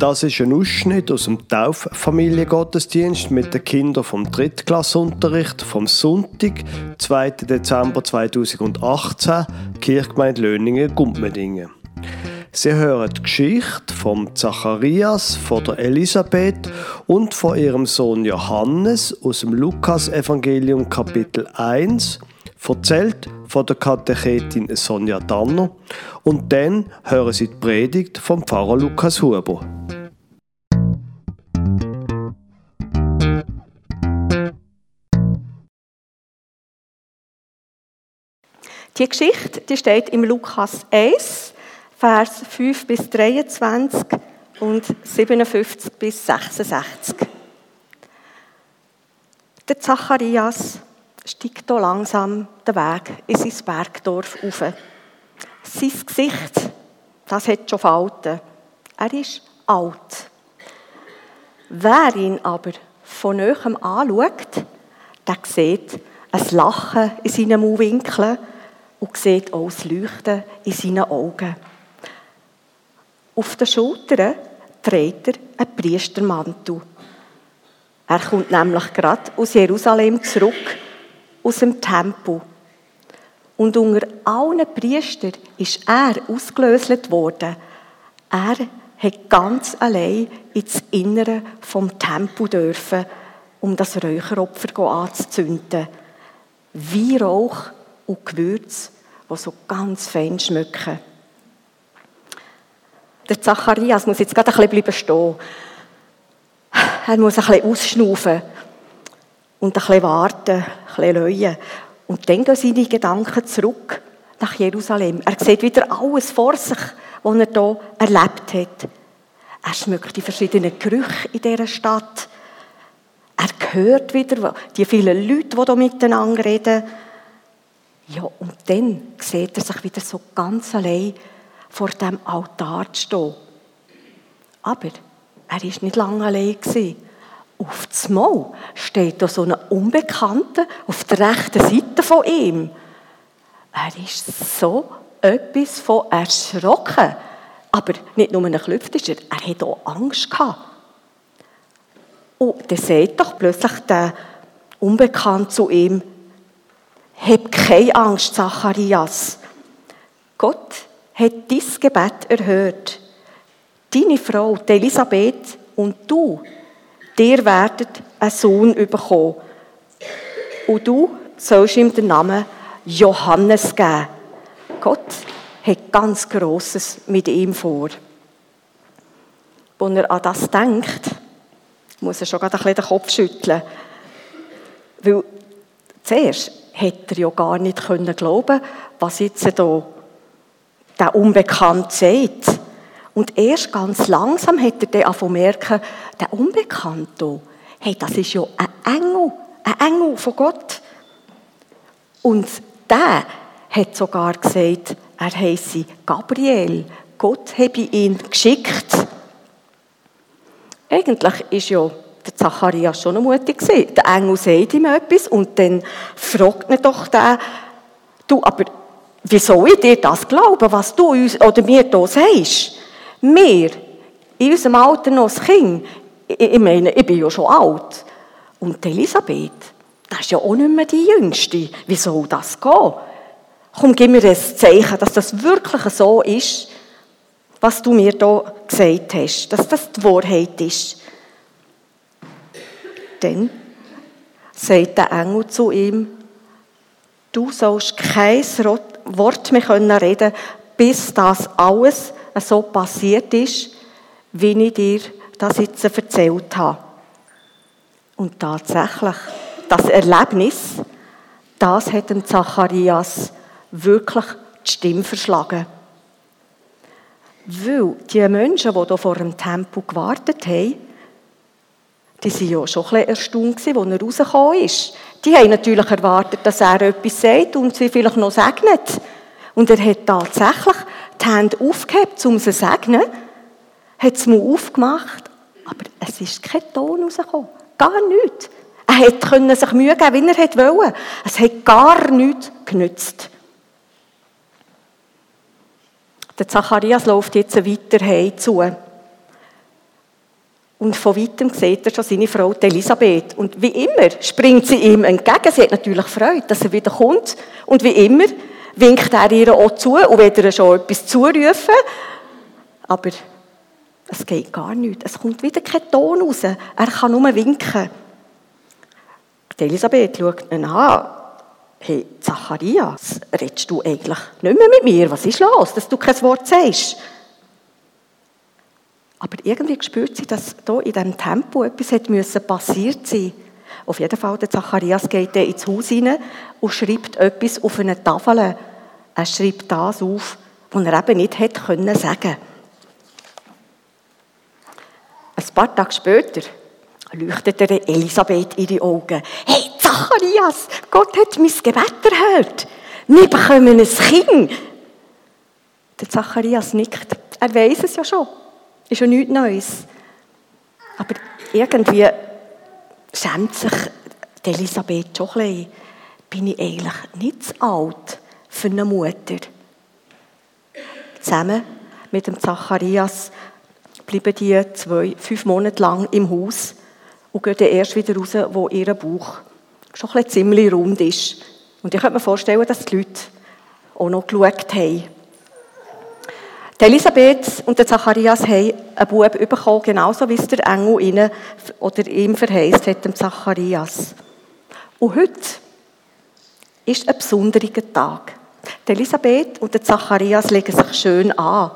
Das ist ein Ausschnitt aus dem Tauffamiliengottesdienst mit den Kindern vom Drittklassunterricht vom Sonntag, 2. Dezember 2018, Kirchgemeinde Löningen-Gumpmedingen. Sie hören die Geschichte von Zacharias, von der Elisabeth und von ihrem Sohn Johannes aus dem Lukas-Evangelium Kapitel 1, erzählt von der Katechetin Sonja Danner und dann hören Sie die Predigt vom Pfarrer Lukas Huber. Die Geschichte die steht im Lukas 1, Vers 5 bis 23 und 57 bis 66. Der Zacharias steigt hier langsam den Weg in sein Bergdorf auf. Sein Gesicht, das hat schon Falten. Er ist alt. Wer ihn aber von Nähem anschaut, der sieht ein Lachen in seinen Mundwinkeln und sieht auch das Leuchten in seinen Augen. Auf den Schultern trägt er einen Priestermantel. Er kommt nämlich gerade aus Jerusalem zurück aus dem Tempel. Und unter allen Priestern ist er ausgelöst worden. Er hat ganz allein ins Innere vom Tempel dürfen, um das Räucheropfer anzuzünden. Wie Rauch und Gewürz, die so ganz fein schmecken. Der Zacharias muss jetzt gerade ein bisschen stehen. Er muss ein bisschen ausschnaufen und ein bisschen warten, ein bisschen leuen. Und dann gehen seine Gedanken zurück nach Jerusalem. Er sieht wieder alles vor sich, was er hier erlebt hat. Er schmeckt die verschiedenen Gerüche in dieser Stadt. Er hört wieder die vielen Leute, die hier miteinander reden. Ja, und dann sieht er sich wieder so ganz allein vor dem Altar stehen. Aber er war nicht lange allein. Auf das Mal steht da so ein Unbekannter auf der rechten Seite von ihm. Er ist so etwas von erschrocken. Aber nicht nur ein Klüpftischer, er hat auch Angst gehabt. Und dann sagt doch plötzlich der Unbekannte zu ihm, hab keine Angst, Zacharias. Gott hat dein Gebet erhört. Deine Frau, die Elisabeth und du, Ihr werdet einen Sohn bekommen. Und du sollst ihm den Namen Johannes geben. Gott hat ganz Grosses mit ihm vor. Wenn er an das denkt, muss er schon ein bisschen den Kopf schütteln. Weil zuerst hätte er ja gar nicht glauben können was jetzt hier der Unbekannt sagt. Und erst ganz langsam hat er dann zu merken, der Unbekannte, hey, das ist ja ein Engel, ein Engel von Gott. Und der hat sogar gesagt, er heiße Gabriel. Gott habe ihn geschickt. Eigentlich ist ja der Zacharias schon mutig gewesen. Der Engel sagt ihm etwas und dann fragt ihn doch der, du, aber wie soll ich dir das glauben, was du uns oder mir hier sagst? Wir, in unserem Alter noch als Kind, ich meine, ich bin ja schon alt. Und Elisabeth, das ist ja auch nicht mehr die Jüngste. Wie soll das gehen? Komm, gib mir ein Zeichen, dass das wirklich so ist, was du mir hier gesagt hast, dass das die Wahrheit ist. Dann sagt der Engel zu ihm, du sollst kein Wort mehr reden können, bis das alles so passiert ist, wie ich dir das jetzt erzählt habe. Und tatsächlich, das Erlebnis, das hat dem Zacharias wirklich die Stimme verschlagen. Weil die Menschen, die hier vor dem Tempel gewartet haben, die waren ja schon ein bisschen erstaunt, als er rausgekommen ist. Die haben natürlich erwartet, dass er etwas sagt und sie vielleicht noch segnet. Und er hat tatsächlich die Hände aufgehebt, um sie zu segnen, hat es mir aufgemacht, aber es ist kein Ton rausgekommen. Gar nichts. Er hätte sich Mühe geben wie er wollte. Es hat gar nichts genützt. Der Zacharias läuft jetzt weiter zu. Und von weitem sieht er schon seine Frau Elisabeth. Und wie immer springt sie ihm entgegen. Sie hat natürlich Freude, dass er wieder kommt. Und wie immer winkt er ihr auch zu und will ihr schon etwas zurufen. Aber es geht gar nicht. Es kommt wieder kein Ton raus. Er kann nur winken. Die Elisabeth schaut ihn an. Hey, Zacharias, redest du eigentlich nicht mehr mit mir? Was ist los, dass du kein Wort sagst? Aber irgendwie spürt sie, dass hier in diesem Tempo etwas hat müssen passiert sein Auf jeden Fall, der Zacharias geht dann ins Haus hinein und schreibt etwas auf eine Tafel. Er schreibt das auf, was er eben nicht hätte können Ein paar Tage später leuchtet Elisabeth ihre Augen. Hey, Zacharias, Gott hat mein Gebet erhört. Wir bekommen ein Kind. Der Zacharias nickt. Er weiß es ja schon. Ist ja nichts Neues. Aber irgendwie schämt sich Elisabeth schon ein bisschen. Bin ich eigentlich nicht zu alt für eine Mutter? Zusammen mit dem Zacharias bleiben die zwei, fünf Monate lang im Haus und gehen dann erst wieder raus, wo ihr Bauch schon ein ziemlich rund ist. Und ich könnte mir vorstellen, dass die Leute auch noch geschaut haben. Die Elisabeth und der Zacharias haben einen Bub bekommen, genauso wie es der Engel ihnen oder ihm verheißt hat, dem Zacharias. Und heute ist ein besonderer Tag. Die Elisabeth und der Zacharias legen sich schön an.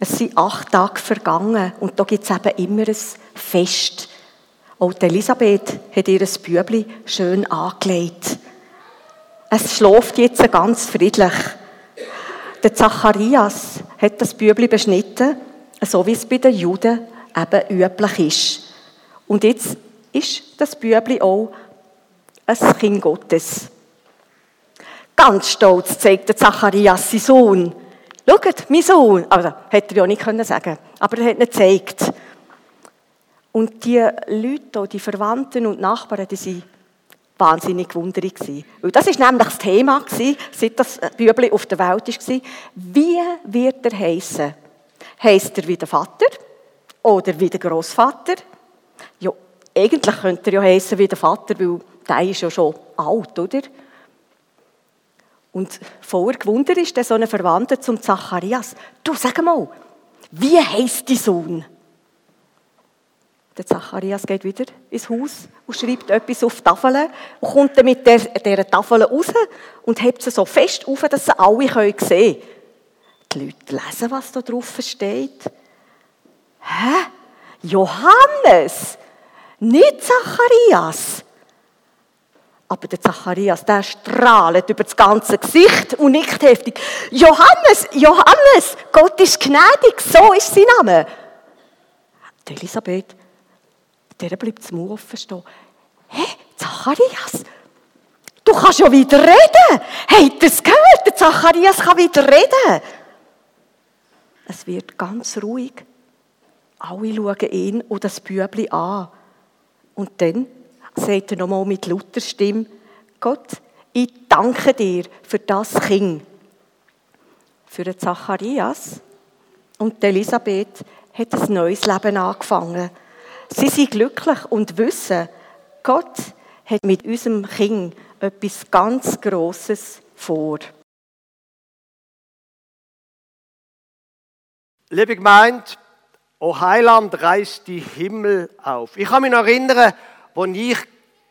Es sind acht Tage vergangen und da gibt es eben immer ein Fest. Auch die Elisabeth hat ihr Bübli schön angelegt. Es schläft jetzt ganz friedlich. Der Zacharias hat das Bübli beschnitten, so wie es bei den Juden eben üblich ist. Und jetzt ist das Bübli auch ein Kind Gottes. Ganz stolz zeigt der Zacharias seinen Sohn. Schaut, mein Sohn. Also, hätte er ja nicht können sagen aber er hat ihn gezeigt. Und die Leute, die Verwandten und Nachbarn, die waren wahnsinnig gewundert. Weil das war nämlich das Thema, seit das Bübli auf der Welt war. Wie wird er heißen? Heißt er wie der Vater? Oder wie der Großvater? Ja, eigentlich könnte er ja heißen wie der Vater, weil der ist ja schon alt, oder? Und vorher gewundert ist der so ein Verwandter zum Zacharias. Du, sag mal, wie heißt die Sohn? Der Zacharias geht wieder ins Haus und schreibt etwas auf die Tafel und kommt dann mit dieser Tafel raus und hebt sie so fest auf, dass sie alle sehen können. Die Leute lesen, was da drauf steht. Hä? Johannes? Nicht Zacharias? Aber der Zacharias, der strahlt über das ganze Gesicht und nickt heftig. Johannes, Johannes, Gott ist gnädig, so ist sein Name. Die Elisabeth, der bleibt zum offen stehen. Hä, Zacharias, du kannst ja wieder reden. Habt ihr es gehört? Der Zacharias kann wieder reden. Es wird ganz ruhig. Alle schauen ihn und das Bübli an. Und dann sagt er nochmal mit lauter Stimme, Gott, ich danke dir für das Kind. Für den Zacharias und Elisabeth hat ein neues Leben angefangen. Sie sind glücklich und wissen, Gott hat mit unserem Kind etwas ganz Grosses vor. Liebe Gemeinde, O Heiland reißt die Himmel auf. Ich kann mich noch erinnern, als ich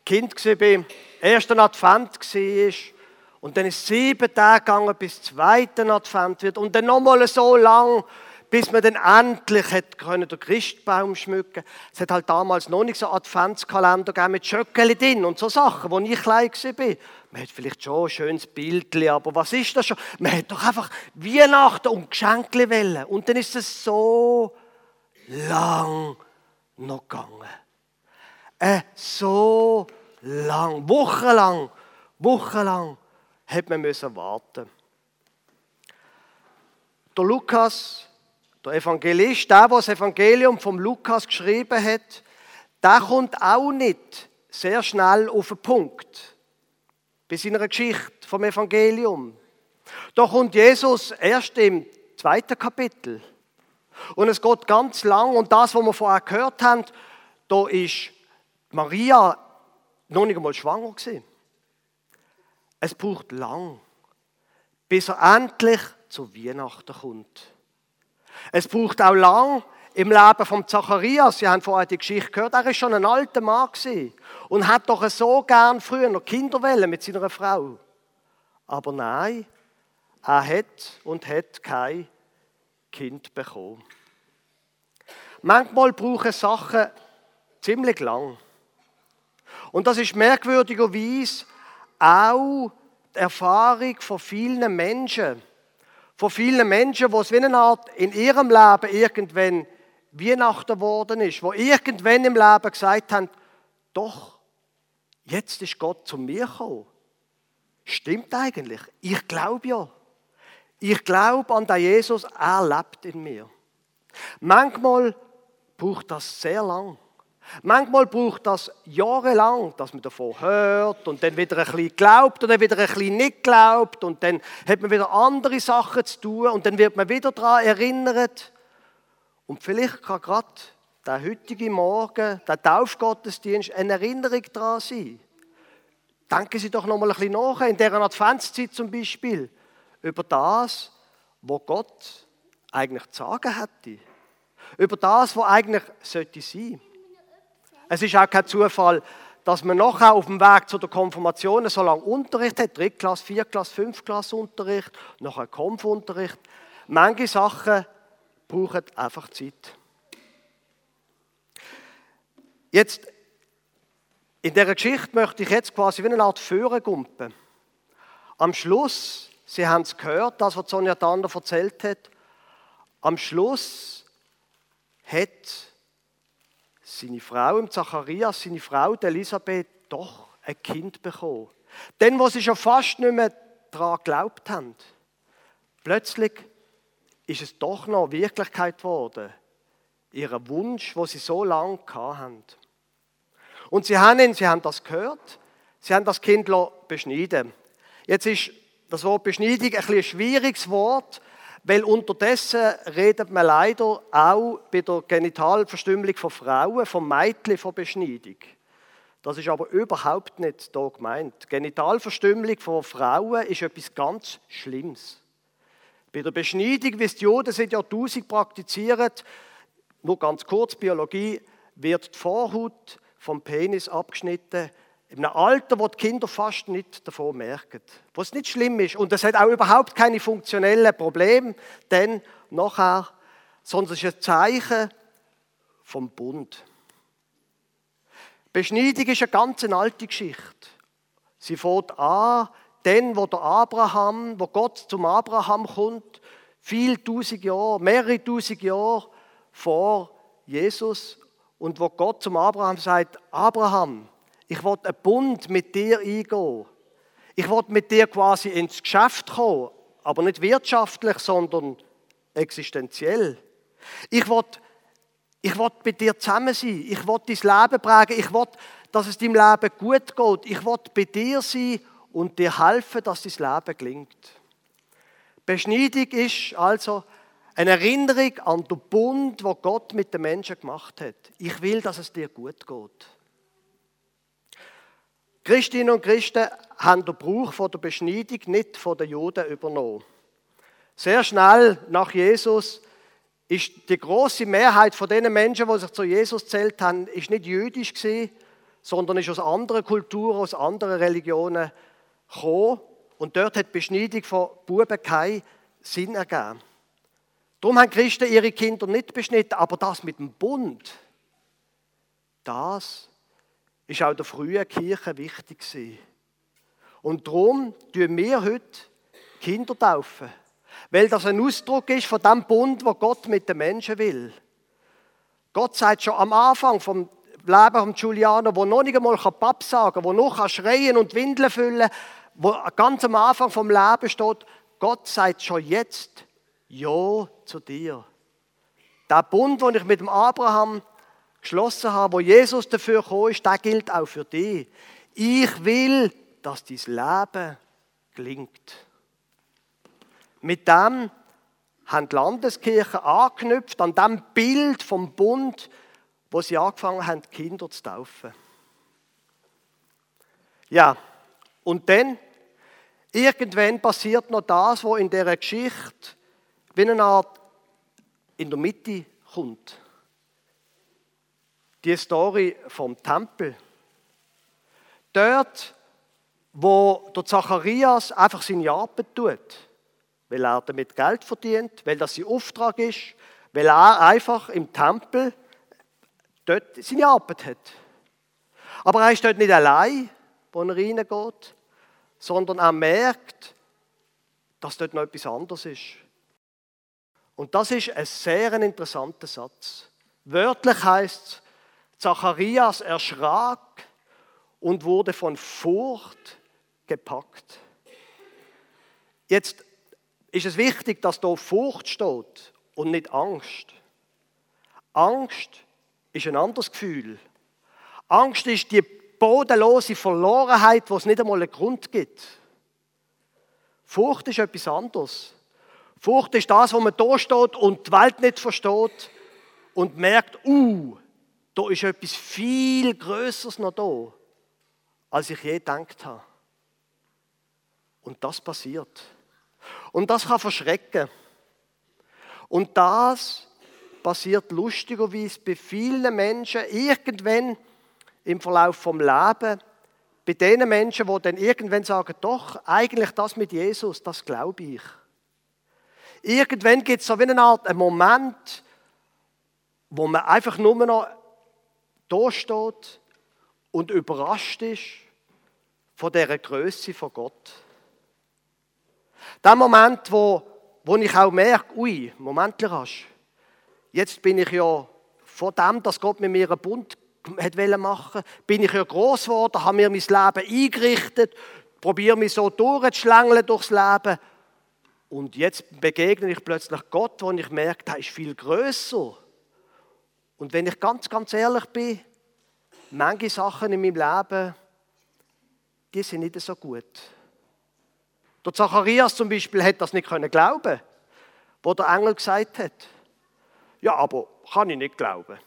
Kind war, erster Advent war, und dann ist sieben Tage gegangen, bis zweiter Advent wird, und dann nochmal so lang, bis man dann endlich den Christbaum schmücken Es hat halt damals noch nicht so Adventskalender gegeben mit Schöckeli drin und so Sachen, wo ich klein war. Man hat vielleicht schon ein schönes Bild, aber was ist das schon? Man hat doch einfach Weihnachten und Geschenke wollen. Und dann ist es so lang noch gegangen. Äh, so lang, wochenlang, wochenlang hat man müssen warten. Der Lukas, der Evangelist, der, der das Evangelium vom Lukas geschrieben hat, der kommt auch nicht sehr schnell auf den Punkt bei seiner Geschichte vom Evangelium. Da kommt Jesus erst im zweiten Kapitel. Und es geht ganz lang. Und das, was wir vorher gehört haben, da ist Maria noch nicht einmal schwanger gewesen. Es braucht lang, bis er endlich zu Weihnachten kommt. Es braucht auch lang im Leben von Zacharias. Sie haben vorher die Geschichte gehört. Er ist schon ein alter Mann und hat doch so gern früher noch Kinder mit seiner Frau. Aber nein, er hat und hat kein Kind bekommen. Manchmal brauchen Sachen ziemlich lang. Und das ist merkwürdigerweise auch die Erfahrung von vielen Menschen. Von vielen Menschen, wo es wie eine Art in ihrem Leben irgendwann Weihnachten geworden ist, wo irgendwann im Leben gesagt haben, doch, jetzt ist Gott zu mir gekommen. Stimmt eigentlich. Ich glaube ja. Ich glaube an den Jesus, er lebt in mir. Manchmal braucht das sehr lang. Manchmal braucht das jahrelang, dass man davon hört und dann wieder ein bisschen glaubt oder wieder ein bisschen nicht glaubt und dann hat man wieder andere Sachen zu tun und dann wird man wieder daran erinnert. Und vielleicht kann gerade der heutige Morgen, der Taufgottesdienst, eine Erinnerung daran sein. Denken Sie doch noch mal ein bisschen nach, in dieser Adventszeit zum Beispiel über das, was Gott eigentlich zu sagen hätte. Über das, was eigentlich sollte sein. Es ist auch kein Zufall, dass man nachher auf dem Weg zu der Konfirmation so lange Unterricht hat, Drittklasse, Viertklasse, Fünftklasse Unterricht, nachher Konfunterricht. Manche Sachen brauchen einfach Zeit. Jetzt, in dieser Geschichte möchte ich jetzt quasi wie eine Art Führer gumpen. Am Schluss Sie haben es gehört, das, was Sonja Dander erzählt hat. Am Schluss hat seine Frau, im Zacharias, seine Frau, Elisabeth, doch ein Kind bekommen. Denn, wo sie schon fast nicht mehr daran geglaubt haben, plötzlich ist es doch noch Wirklichkeit geworden. Ihren Wunsch, wo sie so lange hatten. Und sie haben ihn, sie haben das gehört, sie haben das Kind beschneiden. Jetzt ist das Wort Beschneidung ein, ein schwieriges Wort, weil unterdessen redet man leider auch bei der Genitalverstümmelung von Frauen, vom Mädchen von Beschneidung. Das ist aber überhaupt nicht da gemeint. Genitalverstümmelung von Frauen ist etwas ganz Schlimmes. Bei der Beschneidung, wie es die Juden seit Jahrtausend praktizieren, nur ganz kurz Biologie, wird die Vorhaut vom Penis abgeschnitten, in einem Alter, wo die Kinder fast nicht davon merken. Wo es nicht schlimm ist. Und es hat auch überhaupt keine funktionellen Probleme, denn nachher, sondern es ist ein Zeichen vom Bund. Beschneidung ist eine ganz alte Geschichte. Sie fängt an, dann, wo der Abraham, wo Gott zum Abraham kommt, viel tausend Jahre, mehrere tausend Jahre vor Jesus, und wo Gott zum Abraham sagt, Abraham, ich will einen Bund mit dir eingehen. Ich will mit dir quasi ins Geschäft kommen, aber nicht wirtschaftlich, sondern existenziell. Ich will, ich will mit dir zusammen sein. Ich will dein Leben prägen. Ich will, dass es deinem Leben gut geht. Ich will bei dir sein und dir helfen, dass dein Leben gelingt. Beschneidung ist also eine Erinnerung an den Bund, wo Gott mit den Menschen gemacht hat. Ich will, dass es dir gut geht. Christinnen und Christen haben den Brauch von der Beschneidung nicht von den Juden übernommen. Sehr schnell nach Jesus ist die große Mehrheit von den Menschen, die sich zu Jesus zählt haben, ist nicht jüdisch gewesen, sondern ist aus anderen Kulturen, aus anderen Religionen gekommen. Und dort hat die Beschneidung von Buben keinen Sinn ergeben. Darum haben Christen ihre Kinder nicht beschnitten, aber das mit dem Bund, das ist auch der frühen Kirche wichtig gewesen. Und darum tun wir heute Kinder taufen. Weil das ein Ausdruck ist von dem Bund, wo Gott mit den Menschen will. Gott sagt schon am Anfang vom Leben von Giuliano, wo noch nicht einmal Papp sagen kann, wo noch schreien und Windeln füllen wo ganz am Anfang vom Leben steht, Gott sagt schon jetzt Ja zu dir. Der Bund, den ich mit dem Abraham geschlossen habe, wo Jesus dafür gekommen ist, der gilt auch für dich. Ich will, dass dein Leben gelingt. Mit dem haben die Landeskirche angeknüpft an dem Bild vom Bund, wo sie angefangen haben, Kinder zu taufen. Ja, und dann, irgendwann passiert noch das, was in dieser Geschichte wie eine Art in der Mitte kommt. Die Story vom Tempel. Dort, wo der Zacharias einfach seine Arbeit tut, weil er damit Geld verdient, weil das sein Auftrag ist, weil er einfach im Tempel dort seine Arbeit hat. Aber er ist dort nicht allein, wo er reingeht, sondern er merkt, dass dort noch etwas anderes ist. Und das ist ein sehr interessanter Satz. Wörtlich heißt es, Zacharias erschrak und wurde von Furcht gepackt. Jetzt ist es wichtig, dass da Furcht steht und nicht Angst. Angst ist ein anderes Gefühl. Angst ist die bodenlose Verlorenheit, wo es nicht einmal einen Grund gibt. Furcht ist etwas anderes. Furcht ist das, wo man da steht und die Welt nicht versteht und merkt, uh, da ist etwas viel Größeres noch da, als ich je gedacht habe. Und das passiert. Und das kann verschrecken. Und das passiert lustigerweise bei vielen Menschen irgendwann im Verlauf vom Leben. Bei den Menschen, die dann irgendwann sagen, doch, eigentlich das mit Jesus, das glaube ich. Irgendwann gibt es so wie eine Art einen Moment, wo man einfach nur noch da steht und überrascht ist von dieser Größe von Gott. Der Moment, wo, wo ich auch merke, ui, Moment, jetzt bin ich ja von dem, dass Gott mit mir einen Bund hat machen bin ich ja groß geworden, habe mir mein Leben eingerichtet, probiere mich so durchzuschlängeln durchs Leben. Und jetzt begegne ich plötzlich Gott, wo ich merke, der ist viel größer. Und wenn ich ganz, ganz ehrlich bin, manche Sachen in meinem Leben, die sind nicht so gut. Der Zacharias zum Beispiel hätte das nicht können glauben, wo der Engel gesagt hat, ja, aber kann ich nicht glauben.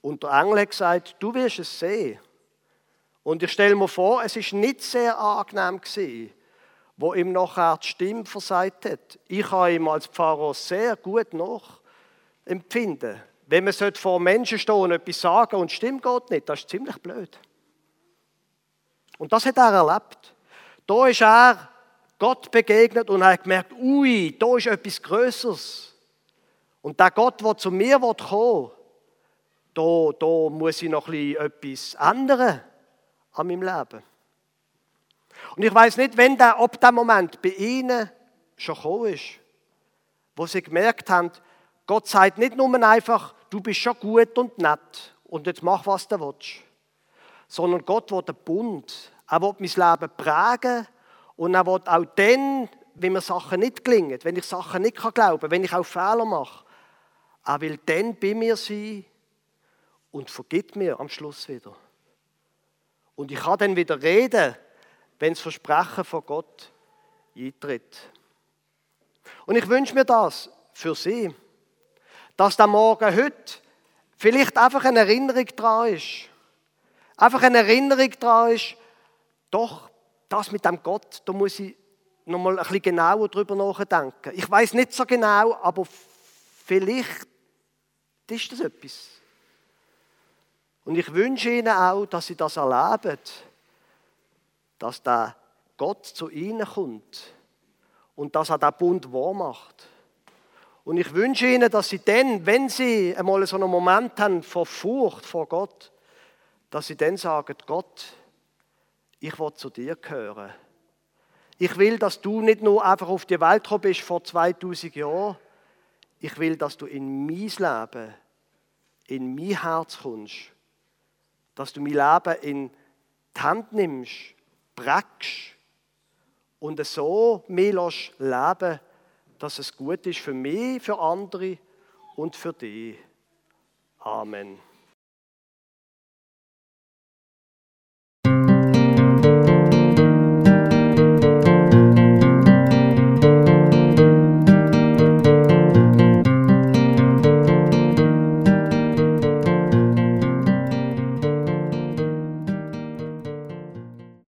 Und der Engel hat gesagt, du wirst es sehen. Und ich stelle mir vor, es ist nicht sehr angenehm gewesen, wo ihm nachher die Stimme versagt hat. Ich habe ihm als Pfarrer sehr gut nachempfinden. Wenn man vor Menschen stehen und etwas sagen und die Stimme geht nicht, das ist ziemlich blöd. Und das hat er erlebt. Da ist er Gott begegnet und hat gemerkt, ui, da ist etwas Größeres. Und der Gott, der zu mir kommen will, da, da muss ich noch etwas ändern an meinem Leben. Und ich weiß nicht, wenn der, ob der Moment bei Ihnen schon gekommen ist, wo Sie gemerkt haben, Gott sagt nicht nur einfach, du bist schon gut und nett und jetzt mach, was du willst, sondern Gott will den Bund. Er will mein Leben prägen und er will auch dann, wenn mir Sachen nicht gelingen, wenn ich Sachen nicht glauben kann, wenn ich auch Fehler mache, er will dann bei mir sein und vergibt mir am Schluss wieder. Und ich kann dann wieder reden, wenn das Versprechen von Gott eintritt. Und ich wünsche mir das für Sie, dass der Morgen heute vielleicht einfach eine Erinnerung dran ist. Einfach eine Erinnerung dran ist, doch, das mit dem Gott, da muss ich nochmal ein bisschen genauer drüber nachdenken. Ich weiß nicht so genau, aber vielleicht ist das etwas. Und ich wünsche Ihnen auch, dass Sie das erleben, dass der Gott zu Ihnen kommt und dass er den Bund wahr macht. Und ich wünsche Ihnen, dass Sie dann, wenn Sie einmal so einen Moment haben vor Furcht vor Gott, dass Sie dann sagen, Gott, ich will zu dir gehören. Ich will, dass du nicht nur einfach auf die Welt gekommen bist vor 2000 Jahren. Ich will, dass du in mein Leben, in mein Herz kommst dass du mein Leben in die Hand nimmst, prägst und so mehr leben dass es gut ist für mich, für andere und für dich. Amen.